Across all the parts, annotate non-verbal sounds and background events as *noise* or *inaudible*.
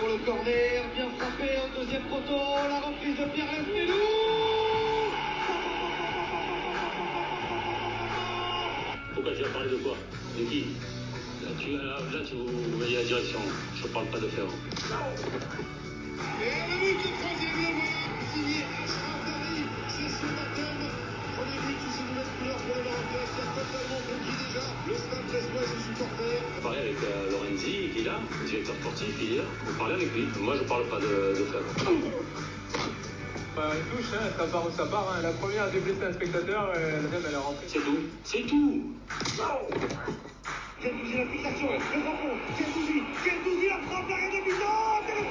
pour le corner, bien frappé au deuxième poteau, la reprise de Pierre Lesmelou Pourquoi tu vas parler de quoi De qui Là, tu, là, là, tu vous, voyez la direction. Je parle pas de faire. Et le but du troisième, le voilà, signé Ashraf Dari, c'est son baptême. Premier but nouvelles couleurs pour le qui a totalement conquis déjà le stade brestois et J'ai parlé avec euh, Lorenzi, qui est là, le directeur sportif, il est là. Vous parlez avec lui. Moi, je parle pas de, de faire. Bah, touche, hein, ça part où ça part. hein. La première a déblessé un spectateur, et la deuxième elle est rentrée. C'est tout. C'est tout. Gendouzi la fixation, le drapeau, Gendouzi, Gendouzi la frappe, l'arrêt de but, oh, quel.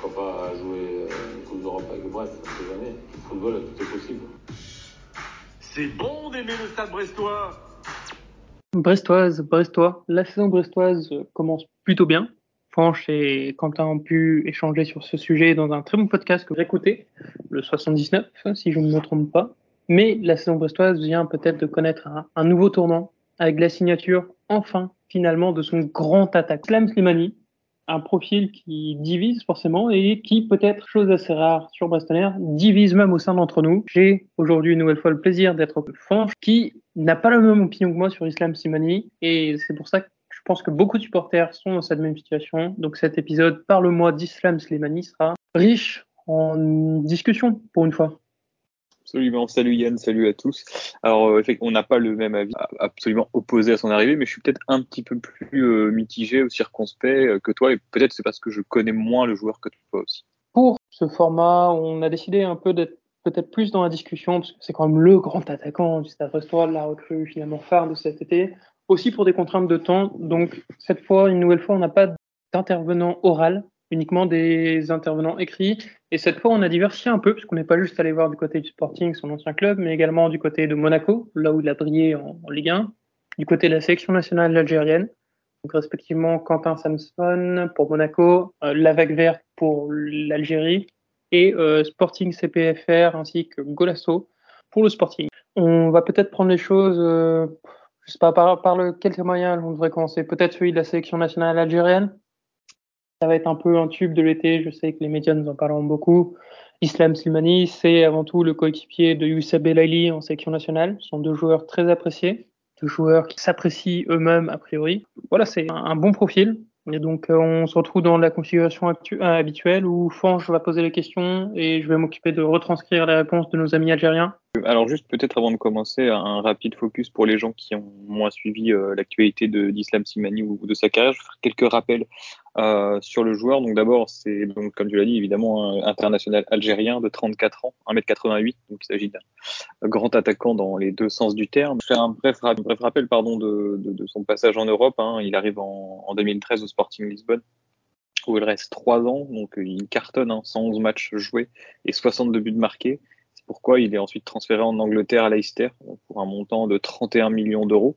Pourquoi pas jouer euh, une Coupe d'Europe avec Brest, on sait jamais. Le football, tout est possible. C'est bon d'aimer le stade brestois Brestoise, Brestois. La saison brestoise euh, commence plutôt bien. Franche et Quentin ont pu échanger sur ce sujet dans un très bon podcast que j'ai écouté, le 79, si je ne me trompe pas. Mais la saison brestoise vient peut-être de connaître un, un nouveau tournant avec la signature, enfin, finalement, de son grand attaque, Slam Slimani, un profil qui divise forcément et qui, peut-être, chose assez rare sur Brestonner, divise même au sein d'entre nous. J'ai aujourd'hui une nouvelle fois le plaisir d'être Fanche, qui n'a pas la même opinion que moi sur Islam Slimani et c'est pour ça que je pense que beaucoup de supporters sont dans cette même situation. Donc cet épisode Parle-moi d'Islam Slimani sera riche en discussion pour une fois. Absolument. Salut Yann, salut à tous. Alors, euh, on n'a pas le même avis, absolument opposé à son arrivée, mais je suis peut-être un petit peu plus euh, mitigé ou circonspect euh, que toi, et peut-être c'est parce que je connais moins le joueur que toi aussi. Pour ce format, on a décidé un peu d'être peut-être plus dans la discussion, parce que c'est quand même le grand attaquant du Stade Brestois, la recrue finalement phare de cet été, aussi pour des contraintes de temps. Donc cette fois, une nouvelle fois, on n'a pas d'intervenant oral, uniquement des intervenants écrits. Et cette fois, on a diversifié un peu, puisqu'on n'est pas juste allé voir du côté du Sporting, son ancien club, mais également du côté de Monaco, là où il a brillé en, Ligue 1, du côté de la sélection nationale algérienne, donc respectivement Quentin Samson pour Monaco, euh, la vague verte pour l'Algérie et euh, Sporting CPFR ainsi que Golasso pour le Sporting. On va peut-être prendre les choses, euh, je sais pas par, par lequel témoignage on devrait commencer. Peut-être celui de la sélection nationale algérienne. Ça va être un peu un tube de l'été. Je sais que les médias nous en parleront beaucoup. Islam Slimani, c'est avant tout le coéquipier de Youssa Belaili en sélection nationale. Ce sont deux joueurs très appréciés, deux joueurs qui s'apprécient eux-mêmes a priori. Voilà, c'est un, bon profil. Et donc, euh, on se retrouve dans la configuration euh, habituelle où Fange va poser les questions et je vais m'occuper de retranscrire les réponses de nos amis algériens. Alors juste peut-être avant de commencer, un rapide focus pour les gens qui ont moins suivi euh, l'actualité d'Islam Slimani ou de sa carrière. Je vais faire quelques rappels euh, sur le joueur. Donc d'abord, c'est donc comme tu l'as dit évidemment un international algérien de 34 ans, 1m88. Donc il s'agit d'un grand attaquant dans les deux sens du terme. Je vais faire un bref, un bref rappel pardon de, son passage en Europe. Hein. Il arrive en, en 2013 au Sporting Lisbonne où il reste trois ans, donc il cartonne, hein, 111 matchs joués et 62 buts marqués. Pourquoi il est ensuite transféré en Angleterre à Leicester pour un montant de 31 millions d'euros.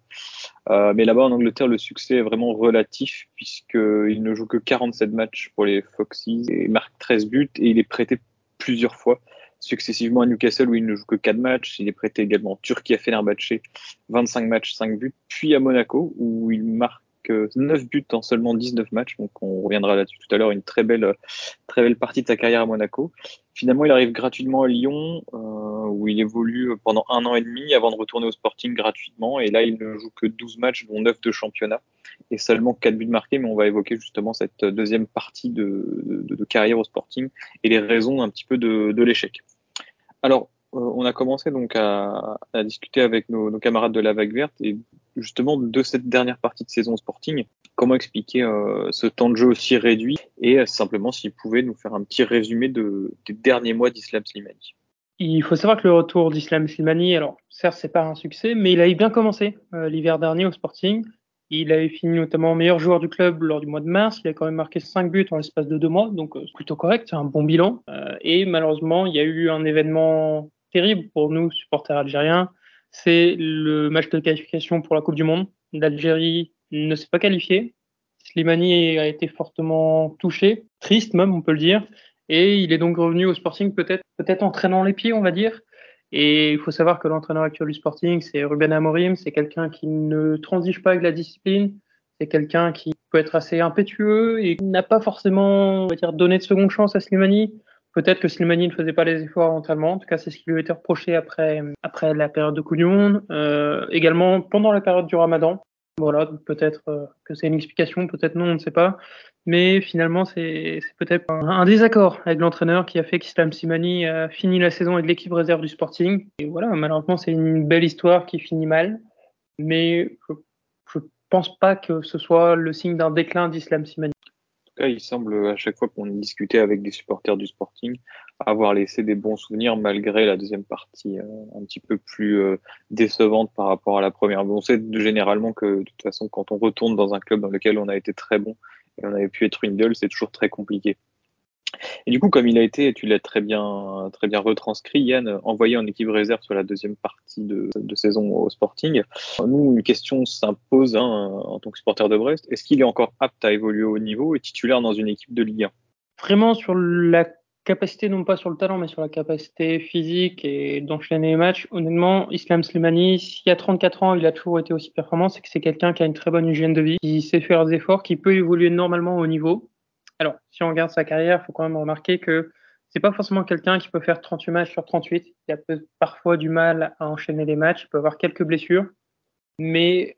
Euh, mais là-bas en Angleterre, le succès est vraiment relatif puisqu'il ne joue que 47 matchs pour les Foxes et marque 13 buts et il est prêté plusieurs fois successivement à Newcastle où il ne joue que 4 matchs. Il est prêté également en Turquie à Fenerbahçe, 25 matchs, 5 buts, puis à Monaco où il marque 9 buts en seulement 19 matchs. Donc on reviendra là-dessus tout à l'heure. Une très belle, très belle partie de sa carrière à Monaco. Finalement, il arrive gratuitement à Lyon, euh, où il évolue pendant un an et demi avant de retourner au Sporting gratuitement. Et là, il ne joue que 12 matchs, dont 9 de championnat, et seulement 4 buts marqués. Mais on va évoquer justement cette deuxième partie de, carrière au Sporting et les raisons un petit peu de, l'échec. Alors, euh, on a commencé donc à, à discuter avec nos, nos, camarades de la vague verte et justement de cette dernière partie de saison Sporting. Comment expliquer euh, ce temps de jeu aussi réduit et euh, simplement s'il pouvait nous faire un petit résumé de, des derniers mois d'Islam Slimani. Il faut savoir que le retour d'Islam Slimani, alors certes c'est pas un succès, mais il avait bien commencé euh, l'hiver dernier au Sporting. Il avait fini notamment meilleur joueur du club lors du mois de mars. Il a quand même marqué 5 buts en l'espace de deux mois, donc euh, plutôt correct, c'est un bon bilan. Et malheureusement, il y a eu un événement terrible pour nous, supporters algériens. C'est le match de qualification pour la Coupe du Monde. L'Algérie ne s'est pas qualifiée. Slimani a été fortement touché, triste même, on peut le dire. Et il est donc revenu au Sporting peut-être peut-être entraînant les pieds, on va dire. Et il faut savoir que l'entraîneur actuel du Sporting, c'est Ruben Amorim. C'est quelqu'un qui ne transige pas avec la discipline. C'est quelqu'un qui peut être assez impétueux et n'a pas forcément, on va dire, donné de seconde chance à Slimani. Peut-être que Slimani ne faisait pas les efforts mentalement. En tout cas, c'est ce qui lui a été reproché après, après la période de Monde. Euh, également pendant la période du Ramadan. Voilà, peut-être euh, que c'est une explication, peut-être non, on ne sait pas. Mais finalement, c'est peut-être un, désaccord avec l'entraîneur qui a fait qu'Islam Simani a fini la saison avec l'équipe réserve du Sporting. Et voilà, malheureusement, c'est une belle histoire qui finit mal. Mais je, je pense pas que ce soit le signe d'un déclin d'Islam Simani il semble à chaque fois qu'on discutait avec des supporters du Sporting avoir laissé des bons souvenirs malgré la deuxième partie euh, un petit peu plus euh, décevante par rapport à la première. on sait généralement que de toute façon, quand on retourne dans un club dans lequel on a été très bon et on avait pu être une gueule, c'est toujours très compliqué. Et du coup, comme il a été, tu l'as très bien, très bien retranscrit, Yann, envoyé en équipe réserve sur la deuxième partie de, saison au Sporting. Nous, une question s'impose hein, en tant que supporter de Brest. Est-ce qu'il est encore apte à évoluer au niveau et titulaire dans une équipe de Ligue 1 Vraiment sur la capacité, non pas sur le talent, mais sur la capacité physique et d'enchaîner les matchs. Honnêtement, Islam Slimani, s'il y a 34 ans, il a toujours été aussi performant, c'est que c'est quelqu'un qui a une très bonne hygiène de vie, qui sait faire des efforts, qui peut évoluer normalement au niveau. Alors, si on regarde sa carrière, il faut quand même remarquer que c'est pas forcément quelqu'un qui peut faire 38 matchs sur 38. Il a parfois du mal à enchaîner les matchs, il peut avoir quelques blessures, mais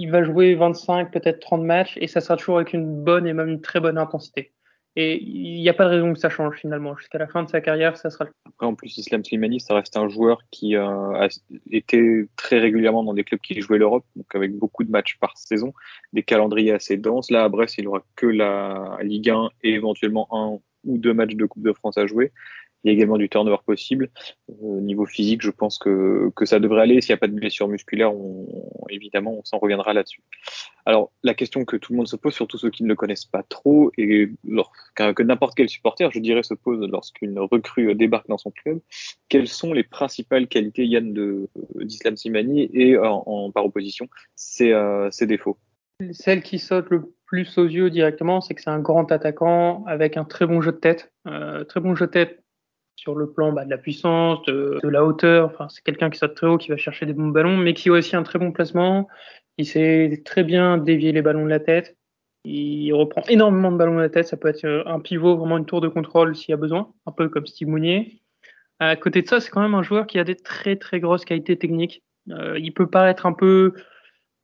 il va jouer 25, peut-être 30 matchs, et ça sera toujours avec une bonne et même une très bonne intensité. Et il n'y a pas de raison que ça change finalement. Jusqu'à la fin de sa carrière, ça sera le Après, en plus, Islam Slimani, ça reste un joueur qui euh, a été très régulièrement dans des clubs qui jouaient l'Europe, donc avec beaucoup de matchs par saison, des calendriers assez denses. Là, à Brest, il aura que la Ligue 1 et éventuellement un ou deux matchs de Coupe de France à jouer. Il y a également du turnover possible. Au niveau physique, je pense que, que ça devrait aller. S'il n'y a pas de blessure musculaire, on, évidemment, on s'en reviendra là-dessus. Alors, la question que tout le monde se pose, surtout ceux qui ne le connaissent pas trop, et que n'importe quel supporter, je dirais, se pose lorsqu'une recrue débarque dans son club, quelles sont les principales qualités, Yann, d'Islam Simani et en, en, par opposition, ses, euh, ses défauts? Celle qui saute le plus aux yeux directement, c'est que c'est un grand attaquant avec un très bon jeu de tête. Euh, très bon jeu de tête sur le plan bah, de la puissance, de, de la hauteur. Enfin, c'est quelqu'un qui saute très haut, qui va chercher des bons ballons, mais qui a aussi un très bon placement. Il sait très bien dévier les ballons de la tête. Il reprend énormément de ballons de la tête. Ça peut être un pivot, vraiment une tour de contrôle s'il y a besoin, un peu comme Steve Mounier. À côté de ça, c'est quand même un joueur qui a des très très grosses qualités techniques. Euh, il peut paraître un peu,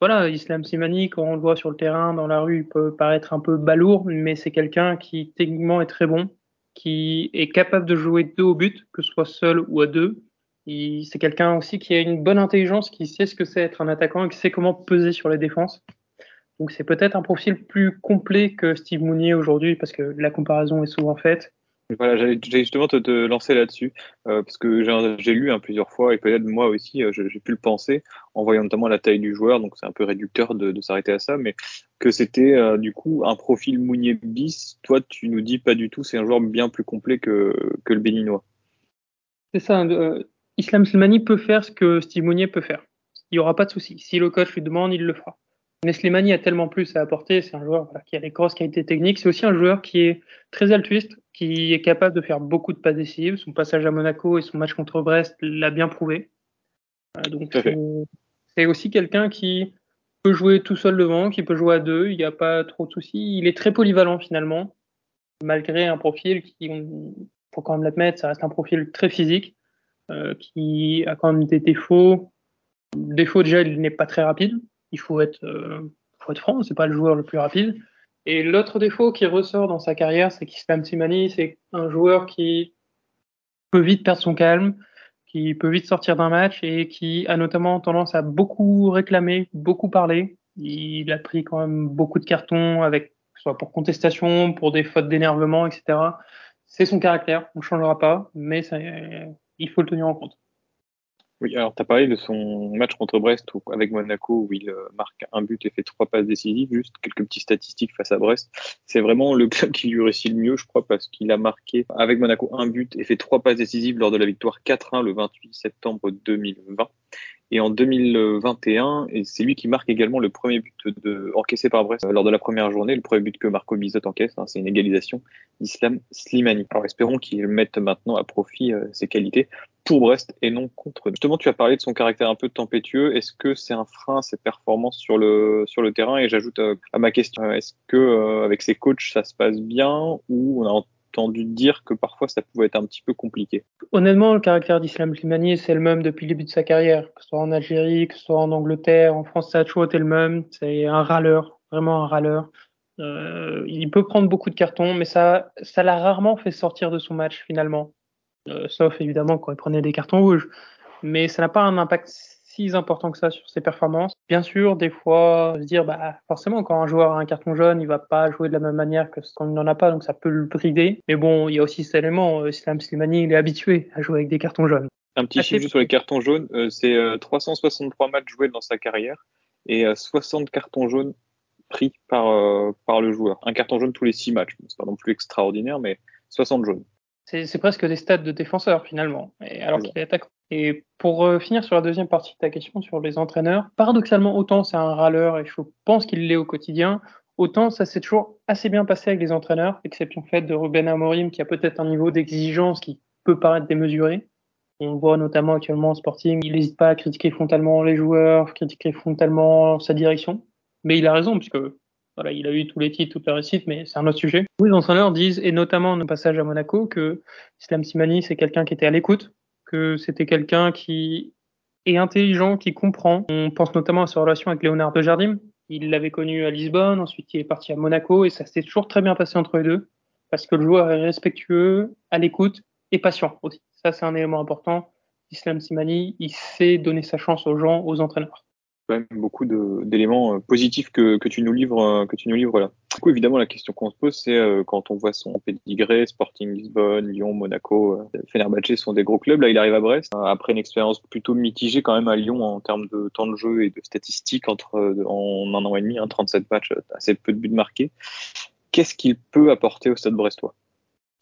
voilà, Islam Simani, quand on le voit sur le terrain, dans la rue, il peut paraître un peu balourd, mais c'est quelqu'un qui techniquement est très bon qui est capable de jouer deux au but, que ce soit seul ou à deux. C'est quelqu'un aussi qui a une bonne intelligence, qui sait ce que c'est être un attaquant et qui sait comment peser sur les défenses. Donc c'est peut-être un profil plus complet que Steve Mounier aujourd'hui, parce que la comparaison est souvent faite. Voilà, j'allais justement te, lancer là-dessus, euh, parce que j'ai lu hein, plusieurs fois, et peut-être moi aussi, euh, j'ai pu le penser, en voyant notamment la taille du joueur, donc c'est un peu réducteur de, s'arrêter à ça, mais que c'était euh, du coup un profil Mounier bis. Toi, tu nous dis pas du tout, c'est un joueur bien plus complet que, le Béninois. C'est ça, Islam Slimani peut faire ce que Steve Mounier peut faire. Il n'y aura pas de souci. Si le coach lui demande, il le fera. Mais Slimani a tellement plus à apporter. C'est un joueur qui a des grosses qualités techniques. C'est aussi un joueur qui est très altruiste, qui est capable de faire beaucoup de passes décisives. Son passage à Monaco et son match contre Brest l'a bien prouvé. Euh, donc c'est aussi quelqu'un qui peut jouer tout seul devant, qui peut jouer à deux. Il n'y a pas trop de soucis. Il est très polyvalent finalement, malgré un profil qui, faut quand même l'admettre, ça reste un profil très physique, euh, qui a quand même des défauts. Défaut déjà, il n'est pas très rapide il faut être, euh, faut être franc, c'est pas le joueur le plus rapide. Et l'autre défaut qui ressort dans sa carrière, c'est qu'Islam Simani, c'est un joueur qui peut vite perdre son calme, qui peut vite sortir d'un match et qui a notamment tendance à beaucoup réclamer, beaucoup parler. Il a pris quand même beaucoup de cartons avec, soit pour contestation, pour des fautes d'énervement, etc. C'est son caractère, on ne changera pas, mais il faut le tenir en compte. Oui, alors tu parlé de son match contre Brest avec Monaco où il euh, marque un but et fait trois passes décisives, juste quelques petites statistiques face à Brest. C'est vraiment le club qui lui réussit le mieux, je crois, parce qu'il a marqué avec Monaco un but et fait trois passes décisives lors de la victoire 4-1 le 28 septembre 2020. Et en 2021, et c'est lui qui marque également le premier but de, encaissé par Brest lors de la première journée, le premier but que Marco Bizot encaisse, hein, c'est une égalisation d'Islam Slimani. Alors espérons qu'il mette maintenant à profit euh, ses qualités pour Brest et non contre. Justement, tu as parlé de son caractère un peu tempétueux. Est-ce que c'est un frein ses performances sur le sur le terrain? Et j'ajoute euh, à ma question, est-ce que euh, avec ses coachs ça se passe bien ou on a entendu dire que parfois ça pouvait être un petit peu compliqué. Honnêtement, le caractère d'Islam Slimani, c'est le même depuis le début de sa carrière, que ce soit en Algérie, que ce soit en Angleterre, en France, ça a toujours été le même. C'est un râleur, vraiment un râleur. Euh, il peut prendre beaucoup de cartons, mais ça, ça l'a rarement fait sortir de son match finalement. Euh, sauf évidemment quand il prenait des cartons rouges. Mais ça n'a pas un impact si important que ça sur ses performances. Bien sûr, des fois, se dire, bah, forcément, quand un joueur a un carton jaune, il va pas jouer de la même manière que quand il n'en a pas, donc ça peut le brider. Mais bon, il y a aussi cet élément, euh, Islam Slimani, il est habitué à jouer avec des cartons jaunes. Un petit chiffre sur les cartons jaunes, euh, c'est 363 matchs joués dans sa carrière et 60 cartons jaunes pris par, par le joueur. Un carton jaune tous les 6 matchs. C'est pas non plus extraordinaire, mais 60 jaunes. C'est presque des stats de défenseur finalement, et alors qu'il est attaquant. Et pour euh, finir sur la deuxième partie de ta question sur les entraîneurs, paradoxalement, autant c'est un râleur et je pense qu'il l'est au quotidien, autant ça s'est toujours assez bien passé avec les entraîneurs, exception faite de Ruben Amorim qui a peut-être un niveau d'exigence qui peut paraître démesuré. On voit notamment actuellement en Sporting, il n'hésite pas à critiquer frontalement les joueurs, critiquer frontalement sa direction. Mais il a raison, puisque voilà, il a eu tous les titres, toute la réussite, mais c'est un autre sujet. Les entraîneurs disent, et notamment au passage à Monaco, que Islam Simani, c'est quelqu'un qui était à l'écoute, que c'était quelqu'un qui est intelligent, qui comprend. On pense notamment à sa relation avec Léonard de Jardim. Il l'avait connu à Lisbonne, ensuite il est parti à Monaco, et ça s'est toujours très bien passé entre les deux, parce que le joueur est respectueux, à l'écoute et patient aussi. Ça, c'est un élément important. Islam Simani, il sait donner sa chance aux gens, aux entraîneurs quand même beaucoup d'éléments euh, positifs que, que, tu nous livres, euh, que tu nous livres là. Du coup, évidemment, la question qu'on se pose, c'est euh, quand on voit son pédigré, Sporting Lisbonne, Lyon, Monaco, Fenerbahçe sont des gros clubs. Là, il arrive à Brest après une expérience plutôt mitigée quand même à Lyon en termes de temps de jeu et de statistiques entre en un an et demi, hein, 37 matchs, assez peu de buts marqués. Qu'est-ce qu'il peut apporter au Stade Brestois?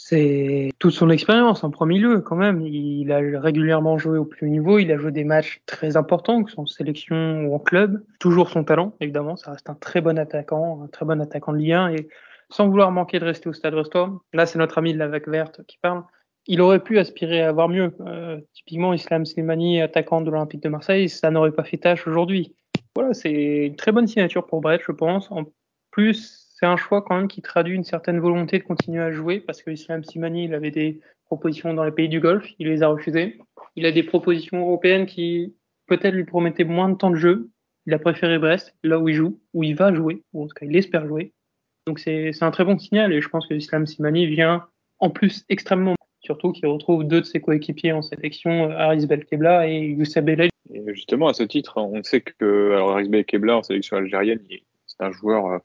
C'est toute son expérience en premier lieu quand même. Il a régulièrement joué au plus haut niveau, il a joué des matchs très importants, que ce soit en sélection ou en club. Toujours son talent, évidemment, ça reste un très bon attaquant, un très bon attaquant de Ligue et sans vouloir manquer de rester au Stade Brestois. Là, c'est notre ami de la vague verte qui parle. Il aurait pu aspirer à avoir mieux. Euh, typiquement, Islam Slimani, attaquant de l'Olympique de Marseille, ça n'aurait pas fait tâche aujourd'hui. Voilà, c'est une très bonne signature pour Brett, je pense. En plus, c'est un choix quand même qui traduit une certaine volonté de continuer à jouer parce que Islam Simani, il avait des propositions dans les pays du Golfe, il les a refusées. Il a des propositions européennes qui peut-être lui promettaient moins de temps de jeu. Il a préféré Brest, là où il joue, où il va jouer, ou en tout cas il espère jouer. Donc c'est un très bon signal et je pense que Islam Simani vient en plus extrêmement surtout qu'il retrouve deux de ses coéquipiers en sélection, Haris Belkebla et Youssef Bellel. Et justement, à ce titre, on sait que Haris Belkebla en sélection algérienne, c'est un joueur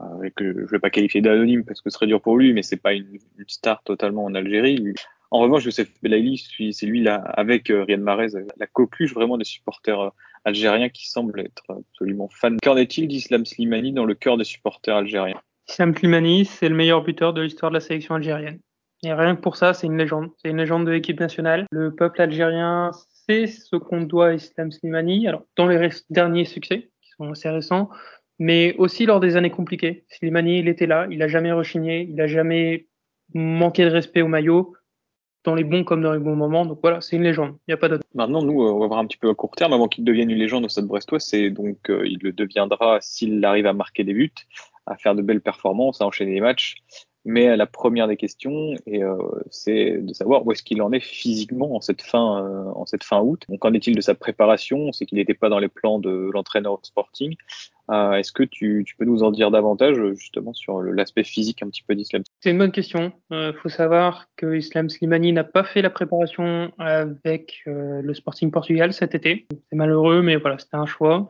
euh, avec, je ne vais pas qualifier d'anonyme parce que ce serait dur pour lui, mais c'est pas une, star totalement en Algérie. En revanche, Youssef Belaïli, c'est lui là, avec euh, Riyad Mahrez, la coqueluche vraiment des supporters euh, algériens qui semblent être absolument fans. Qu'en est-il d'Islam Slimani dans le cœur des supporters algériens? Islam Slimani, c'est le meilleur buteur de l'histoire de la sélection algérienne. Et rien que pour ça, c'est une légende. C'est une légende de l'équipe nationale. Le peuple algérien sait ce qu'on doit à Islam Slimani. Alors, dans les derniers succès, qui sont assez récents, mais aussi lors des années compliquées. Slimani, il était là, il a jamais rechigné, il a jamais manqué de respect au maillot, dans les bons comme dans les bons moments. Donc voilà, c'est une légende. Il n'y a pas d'autre. Maintenant, nous, on va voir un petit peu à court terme, avant qu'il devienne une légende au Stade Brestois, c'est donc euh, il le deviendra s'il arrive à marquer des buts, à faire de belles performances, à enchaîner les matchs. Mais la première des questions, euh, c'est de savoir où est-ce qu'il en est physiquement en cette fin, euh, août. Qu'en est-il de sa préparation? C'est qu'il n'était pas dans les plans de l'entraîneur Sporting. Euh, est-ce que tu, peux nous en dire davantage justement sur l'aspect physique un petit peu d'Islam? C'est une bonne question. Il faut savoir que Islam Slimani n'a pas fait la préparation avec le Sporting Portugal cet été. C'est malheureux, mais voilà, c'était un choix.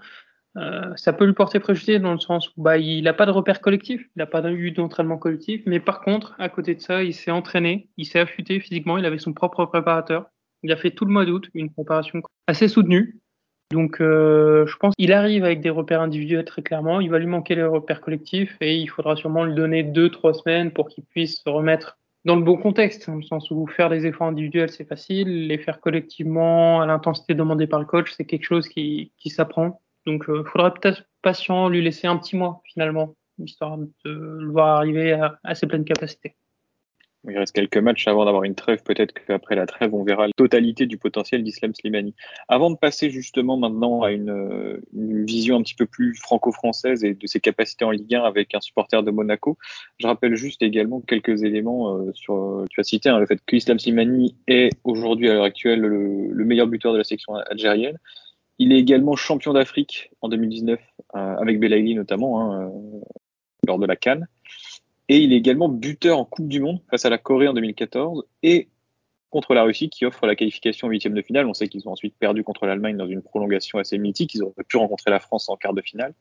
Euh, ça peut lui porter préjudice dans le sens où bah, il n'a pas de repère collectif, il n'a pas eu d'entraînement collectif, mais par contre, à côté de ça, il s'est entraîné, il s'est affûté physiquement, il avait son propre préparateur. Il a fait tout le mois d'août une préparation assez soutenue. Donc, euh, je pense qu'il arrive avec des repères individuels très clairement. Il va lui manquer les repères collectifs et il faudra sûrement lui donner deux, trois semaines pour qu'il puisse se remettre dans le bon contexte, dans le sens où faire des efforts individuels, c'est facile, les faire collectivement à l'intensité demandée par le coach, c'est quelque chose qui, qui s'apprend. Donc, il euh, faudra peut-être patient, lui laisser un petit mois finalement, histoire de le voir arriver à, ses pleines capacités. Il reste quelques matchs avant d'avoir une trêve. Peut-être qu'après la trêve, on verra la totalité du potentiel d'Islam Slimani. Avant de passer justement maintenant à une, vision un petit peu plus franco-française et de ses capacités en Ligue 1 avec un supporter de Monaco, je rappelle juste également quelques éléments euh, sur, tu as cité hein, le fait que Islam Slimani est aujourd'hui à l'heure actuelle le, le, meilleur buteur de la section algérienne. Il est également champion d'Afrique en 2019 euh, avec Belaïli notamment hein, euh, lors de la Cannes. Et il est également buteur en Coupe du Monde face à la Corée en 2014 et contre la Russie qui offre la qualification en huitième de finale. On sait qu'ils ont ensuite perdu contre l'Allemagne dans une prolongation assez mythique. Ils auraient pu rencontrer la France en quart de finale.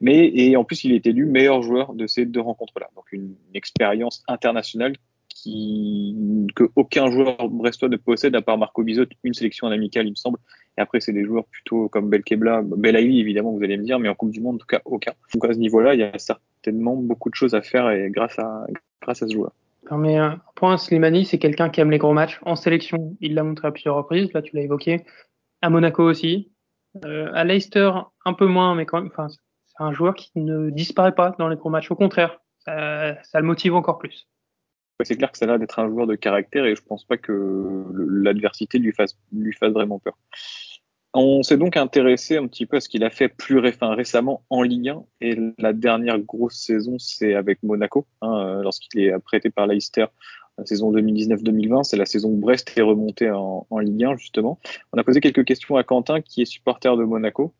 Mais, et en plus, il est élu meilleur joueur de ces deux rencontres-là. Donc une, expérience internationale qui, que aucun joueur brestois ne possède à part Marco Bizot, une sélection en amical, il me semble. Et après, c'est des joueurs plutôt comme Belkebla, Belaïli, évidemment, vous allez me dire, mais en Coupe du Monde, en tout cas, aucun. Donc à ce niveau-là, il y a certains tellement beaucoup de choses à faire et grâce à, grâce à ce joueur. Non mais un euh, point, Slimani, c'est quelqu'un qui aime les gros matchs. En sélection, il l'a montré à plusieurs reprises, là tu l'as évoqué. À Monaco aussi. Euh, à Leicester, un peu moins, mais quand même, enfin, c'est un joueur qui ne disparaît pas dans les gros matchs. Au contraire, ça, ça le motive encore plus. c'est clair que ça a l'air d'être un joueur de caractère et je pense pas que l'adversité lui fasse, lui fasse vraiment peur. On s'est donc intéressé un petit peu à ce qu'il a fait plus récemment en Ligue 1 et la dernière grosse saison c'est avec Monaco hein, euh, lorsqu'il est prêté par Leicester la saison 2019-2020 c'est la saison où Brest est remonté en, Ligue 1 justement. On a posé quelques questions à Quentin qui est supporter de Monaco.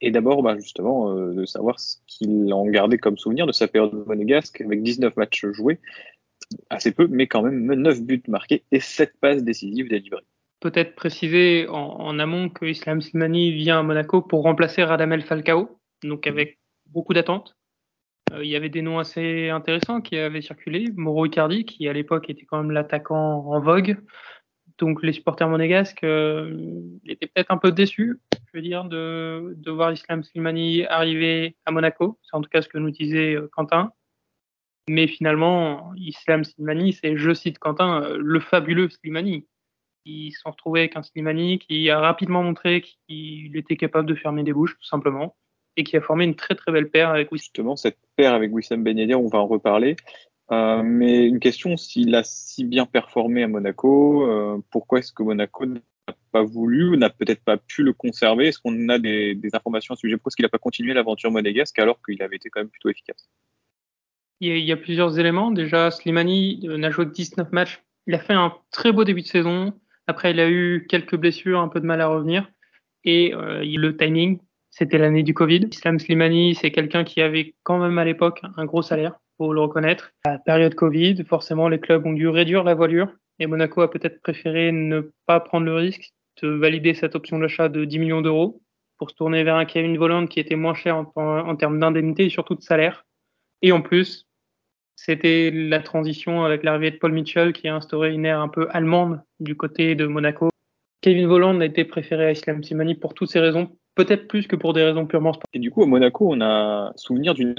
Et d'abord bah, justement euh, de savoir ce qu'il en gardait comme souvenir de sa période monégasque avec 19 matchs joués. Assez peu mais quand même 9 buts marqués et 7 passes décisives délivrées peut-être préciser en, amont que Islam Slimani vient à Monaco pour remplacer Radamel Falcao, donc avec beaucoup d'attentes. Euh, il y avait des noms assez intéressants qui avaient circulé. Mauro Icardi, qui à l'époque était quand même l'attaquant en vogue. Donc les supporters monégasques euh, étaient peut-être un peu déçus, je veux dire, de, de voir Islam Slimani arriver à Monaco. C'est en tout cas ce que nous disait euh, Quentin. Mais finalement, Islam Slimani, c'est, je cite Quentin, le fabuleux Slimani ils se sont retrouvés avec un Slimani qui a rapidement montré qu'il était capable de fermer des bouches, tout simplement, et qui a formé une très très belle paire avec Wissam. Justement, cette paire avec Wissam Ben Yedder, on va en reparler. Euh, mais une question, s'il a si bien performé à Monaco, euh, pourquoi est-ce que Monaco n'a pas voulu ou n'a peut-être pas pu le conserver? Est-ce qu'on a des, des, informations à ce sujet? Pourquoi est-ce qu'il n'a pas continué l'aventure monégasque alors qu'il avait été quand même plutôt efficace? Il y, a, il y, a, plusieurs éléments. Déjà, Slimani euh, n'a joué que 19 matchs. Il a fait un très beau début de saison. Après, il a eu quelques blessures, un peu de mal à revenir. Et euh, le timing, c'était l'année du Covid. Islam Slimani, c'est quelqu'un qui avait quand même à l'époque un gros salaire, faut le reconnaître. À la période Covid, forcément, les clubs ont dû réduire la voilure. Et Monaco a peut-être préféré ne pas prendre le risque de valider cette option d'achat de 10 millions d'euros pour se tourner vers un Kevin Voland qui était moins cher en, en termes d'indemnité et surtout de salaire. Et en plus, c'était la transition avec l'arrivée de Paul Mitchell qui a instauré une ère un peu allemande du côté de Monaco. Kevin Volland a été préféré à Islam Simani pour toutes ces raisons, peut-être plus que pour des raisons purement sportives. Et du coup, à Monaco, on a souvenir d'une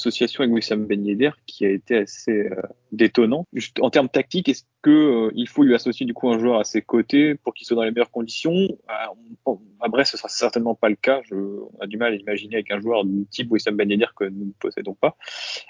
association avec Wissam Ben qui a été assez euh, détonnant. En termes tactiques, est-ce que euh, il faut lui associer du coup un joueur à ses côtés pour qu'il soit dans les meilleures conditions? À, à Brest, ce sera certainement pas le cas. Je, on a du mal à imaginer avec un joueur du type Wissam Ben que nous ne possédons pas.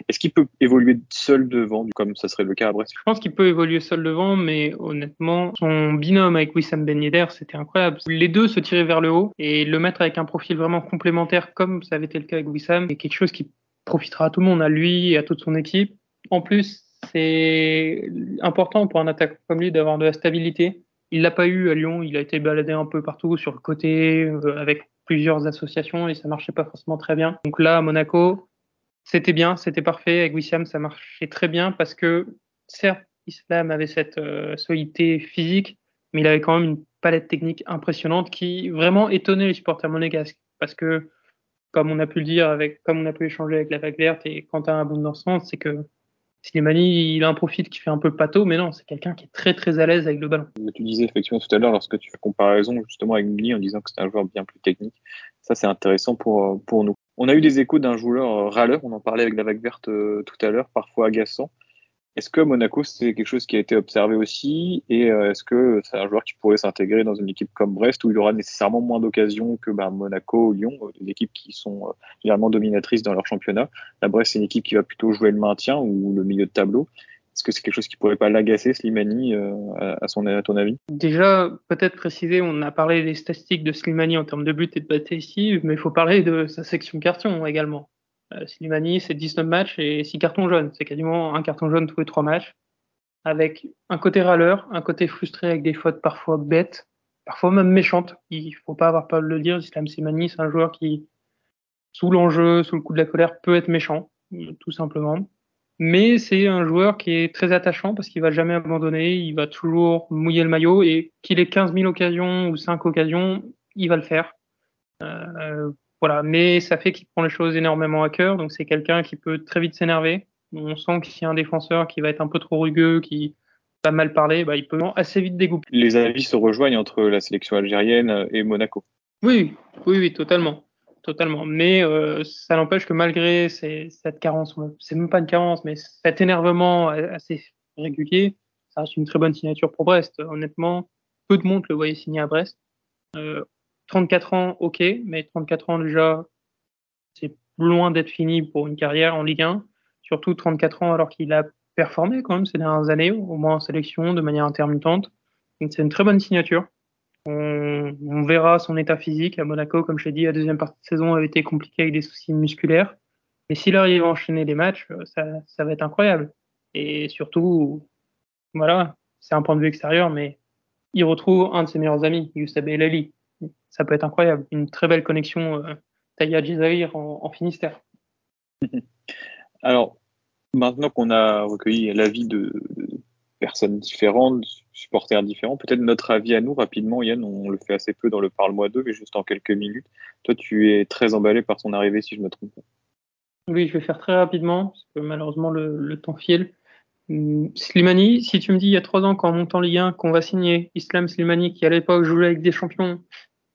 Est-ce qu'il peut évoluer seul devant, comme ça serait le cas à Brest? Je pense qu'il peut évoluer seul devant, mais honnêtement, son binôme avec Wissam Ben c'était incroyable. Les deux se tiraient vers le haut et le mettre avec un profil vraiment complémentaire, comme ça avait été le cas avec Wissam, c'est quelque chose qui profitera à tout le monde, à lui et à toute son équipe. En plus, c'est important pour un attaquant comme lui d'avoir de la stabilité. Il l'a pas eu à Lyon, il a été baladé un peu partout sur le côté euh, avec plusieurs associations et ça marchait pas forcément très bien. Donc là, à Monaco, c'était bien, c'était parfait. Avec Wissam, ça marchait très bien parce que certes, Islam avait cette euh, solidité physique, mais il avait quand même une palette technique impressionnante qui vraiment étonnait les supporters monégasques parce que comme on a pu le dire avec, comme on a pu échanger avec la vague verte et Quentin Abondance, c'est que Slimani, il a un profil qui fait un peu pato, mais non, c'est quelqu'un qui est très très à l'aise avec le ballon. Tu disais effectivement tout à l'heure, lorsque tu fais comparaison justement avec Mili en disant que c'est un joueur bien plus technique, ça c'est intéressant pour, pour nous. On a eu des échos d'un joueur râleur, on en parlait avec la vague verte euh, tout à l'heure, parfois agaçant. Est-ce que Monaco, c'est quelque chose qui a été observé aussi Et euh, est-ce que c'est un joueur qui pourrait s'intégrer dans une équipe comme Brest où il aura nécessairement moins d'occasions que bah, Monaco ou Lyon, euh, des équipes qui sont euh, généralement dominatrices dans leur championnat? La Brest, c'est une équipe qui va plutôt jouer le maintien ou le milieu de tableau. Est-ce que c'est quelque chose qui pourrait pas l'agacer, Slimani, à, son, ton avis? Déjà, peut-être préciser, on a parlé des statistiques de Slimani en termes de buts et de bataille mais il faut parler de sa section carton également. Euh, Slimani, c'est 19 matchs et 6 cartons jaunes. C'est quasiment un carton jaune tous les 3 matchs. Avec un côté râleur, un côté frustré avec des fautes parfois bêtes, parfois même méchantes. Il faut pas avoir peur de le dire. Islam Slimani, c'est un joueur qui, sous l'enjeu, sous le coup de la colère, peut être méchant, tout simplement. Mais c'est un joueur qui est très attachant parce qu'il va jamais abandonner, il va toujours mouiller le maillot et qu'il ait 15 000 occasions ou 5 occasions, il va le faire. Euh, voilà, mais ça fait qu'il prend les choses énormément à cœur, donc c'est quelqu'un qui peut très vite s'énerver. On sent qu'il y a un défenseur qui va être un peu trop rugueux, qui va mal parler, bah, il peut assez vite dégoupiller. Les avis se rejoignent entre la sélection algérienne et Monaco. Oui, oui, oui, totalement. Totalement. Mais euh, ça n'empêche que malgré cette carence, c'est même pas une carence, mais cet énervement assez régulier, ça reste une très bonne signature pour Brest. Honnêtement, peu de monde le voyait signer à Brest. Euh, 34 ans, ok, mais 34 ans déjà, c'est loin d'être fini pour une carrière en Ligue 1. Surtout 34 ans alors qu'il a performé quand même ces dernières années, au moins en sélection, de manière intermittente. Donc c'est une très bonne signature. On, verra son état physique. À Monaco, comme je l'ai dit, la deuxième partie de saison avait été compliquée avec des soucis musculaires. Mais s'il arrive à enchaîner les matchs, ça, ça va être incroyable. Et surtout, voilà, c'est un point de vue extérieur, mais il retrouve un de ses meilleurs amis, Youssef El ça peut être incroyable. Une très belle connexion euh, Taïa en, Finistère. *laughs* Alors, maintenant qu'on a recueilli l'avis de, personnes différentes, supporters différents, peut-être notre avis à nous rapidement, Yann, on le fait assez peu dans le Parle-moi 2, mais juste en quelques minutes. Toi, tu es très emballé par son arrivée, si je me trompe pas. Oui, je vais faire très rapidement, parce que malheureusement, le, temps file. Hum, Slimani, si tu me dis il y a trois ans qu'en montant Ligue 1 qu'on va signer Islam Slimani qui à l'époque jouait avec des champions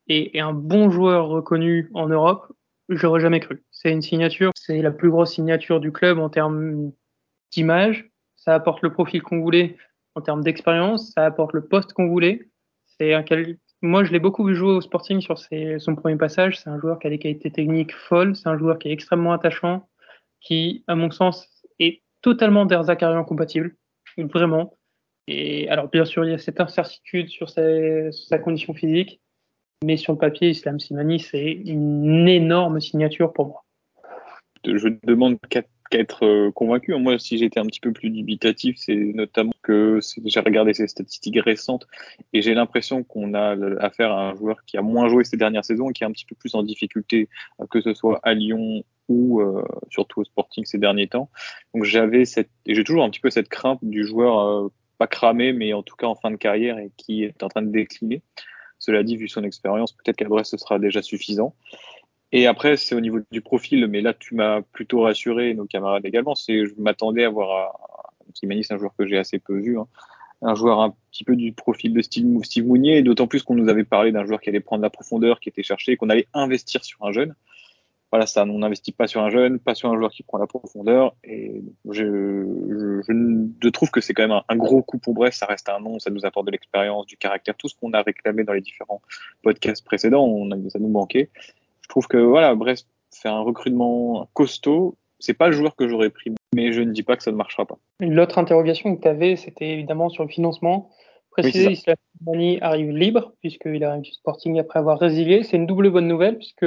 et, un bon joueur reconnu en Europe, j'aurais jamais cru. C'est une signature, c'est la plus grosse signature du club en termes d'image. Ça apporte le profil qu'on voulait en termes d'expérience, ça apporte le poste qu'on voulait. C'est un moi, je l'ai beaucoup vu jouer au Sporting sur son premier passage. C'est un joueur qui a des qualités techniques folles. C'est un joueur qui est extrêmement attachant, qui, à mon sens, est totalement d'Erzakarian compatible, vraiment. Et alors, bien sûr, il y a cette incertitude sur sa condition physique, mais sur le papier, Islam Simani, c'est une énorme signature pour moi. Je ne demande qu'à être euh, convaincu. Moi, si j'étais un petit peu plus dubitatif, c'est notamment que j'ai regardé ces statistiques récentes et j'ai l'impression qu'on a affaire à un joueur qui a moins joué ces dernières saisons et qui est un petit peu plus en difficulté, euh, que ce soit à Lyon ou euh, surtout au Sporting ces derniers temps. Donc j'avais cette, et j'ai toujours un petit peu cette crainte du joueur pas cramé, mais en tout cas en fin de carrière et qui est en train de décliner. Cela dit, vu son expérience, peut-être qu'à Brest, ce sera déjà suffisant. Et après, c'est au niveau du profil, mais là, tu m'as plutôt rassuré, nos camarades également. C'est, je m'attendais à voir, Kimani, c'est un joueur que j'ai assez peu vu, hein. un joueur un petit peu du profil de Steve, Steve Mounier, d'autant plus qu'on nous avait parlé d'un joueur qui allait prendre la profondeur, qui était cherché, qu'on allait investir sur un jeune voilà, ça, on n'investit pas sur un jeune, pas sur un joueur qui prend la profondeur. Et je, je, je trouve que c'est quand même un, gros coup pour Brest. Ça reste un nom, ça nous apporte de l'expérience, du caractère, tout ce qu'on a réclamé dans les différents podcasts précédents, on a, ça nous manquait. Je trouve que voilà, Brest fait un recrutement costaud. C'est pas le joueur que j'aurais pris, mais je ne dis pas que ça ne marchera pas. L'autre interrogation que tu avais, c'était évidemment sur le financement. Préciser, oui, arrive libre, puisqu'il arrive du Sporting après avoir résilié. C'est une double bonne nouvelle, puisque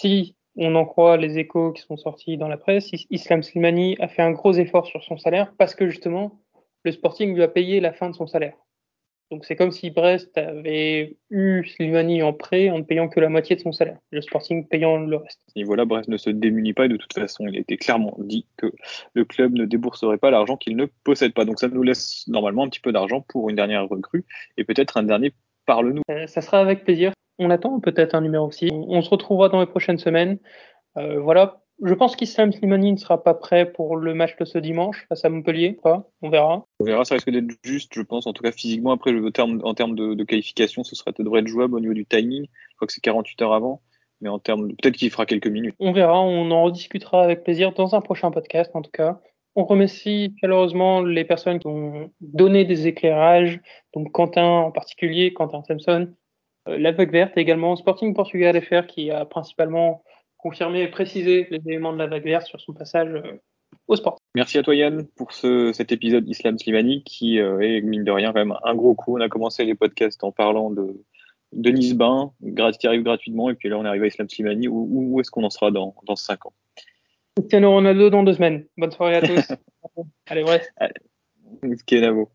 si on en croit les échos qui sont sortis dans la presse, Islam Slimani a fait un gros effort sur son salaire parce que justement, le Sporting lui a payé la fin de son salaire. Donc c'est comme si Brest avait eu Slimani en prêt en ne payant que la moitié de son salaire, le Sporting payant le reste. À ce niveau-là, Brest ne se démunit pas et de toute façon, il a été clairement dit que le club ne débourserait pas l'argent qu'il ne possède pas. Donc ça nous laisse normalement un petit peu d'argent pour une dernière recrue et peut-être un dernier parle-nous. Euh, ça sera avec plaisir on attend peut-être un numéro 6. On, se retrouvera dans les prochaines semaines. Euh, voilà. Je pense qu'Islam Slimani ne sera pas prêt pour le match de ce dimanche face à Montpellier. Pas. On verra. On verra. Ça risque d'être juste, je pense. En tout cas, physiquement, après, en termes, en termes de, qualification, ce sera, devrait être jouable au niveau du timing. Je crois que c'est 48 heures avant. Mais en termes, peut-être qu'il fera quelques minutes. On verra. On en rediscutera avec plaisir dans un prochain podcast, en tout cas. On remercie chaleureusement les personnes qui ont donné des éclairages, donc Quentin en particulier, Quentin Simpson, la vague verte également, Sporting Portugal FR qui a principalement confirmé et précisé les éléments de la vague verte sur son passage euh, au sport. Merci à toi Yann pour ce, cet épisode Islam Slimani qui euh, est mine de rien quand même un gros coup. On a commencé les podcasts en parlant de Denis Bain, qui arrive gratuitement, et puis là on arrive à Islam Slimani. Où, où est-ce qu'on en sera dans, dans 5 ans? Cristiano Ronaldo dans deux semaines. Bonne soirée à tous. *laughs* Allez, ouais. Kenavo.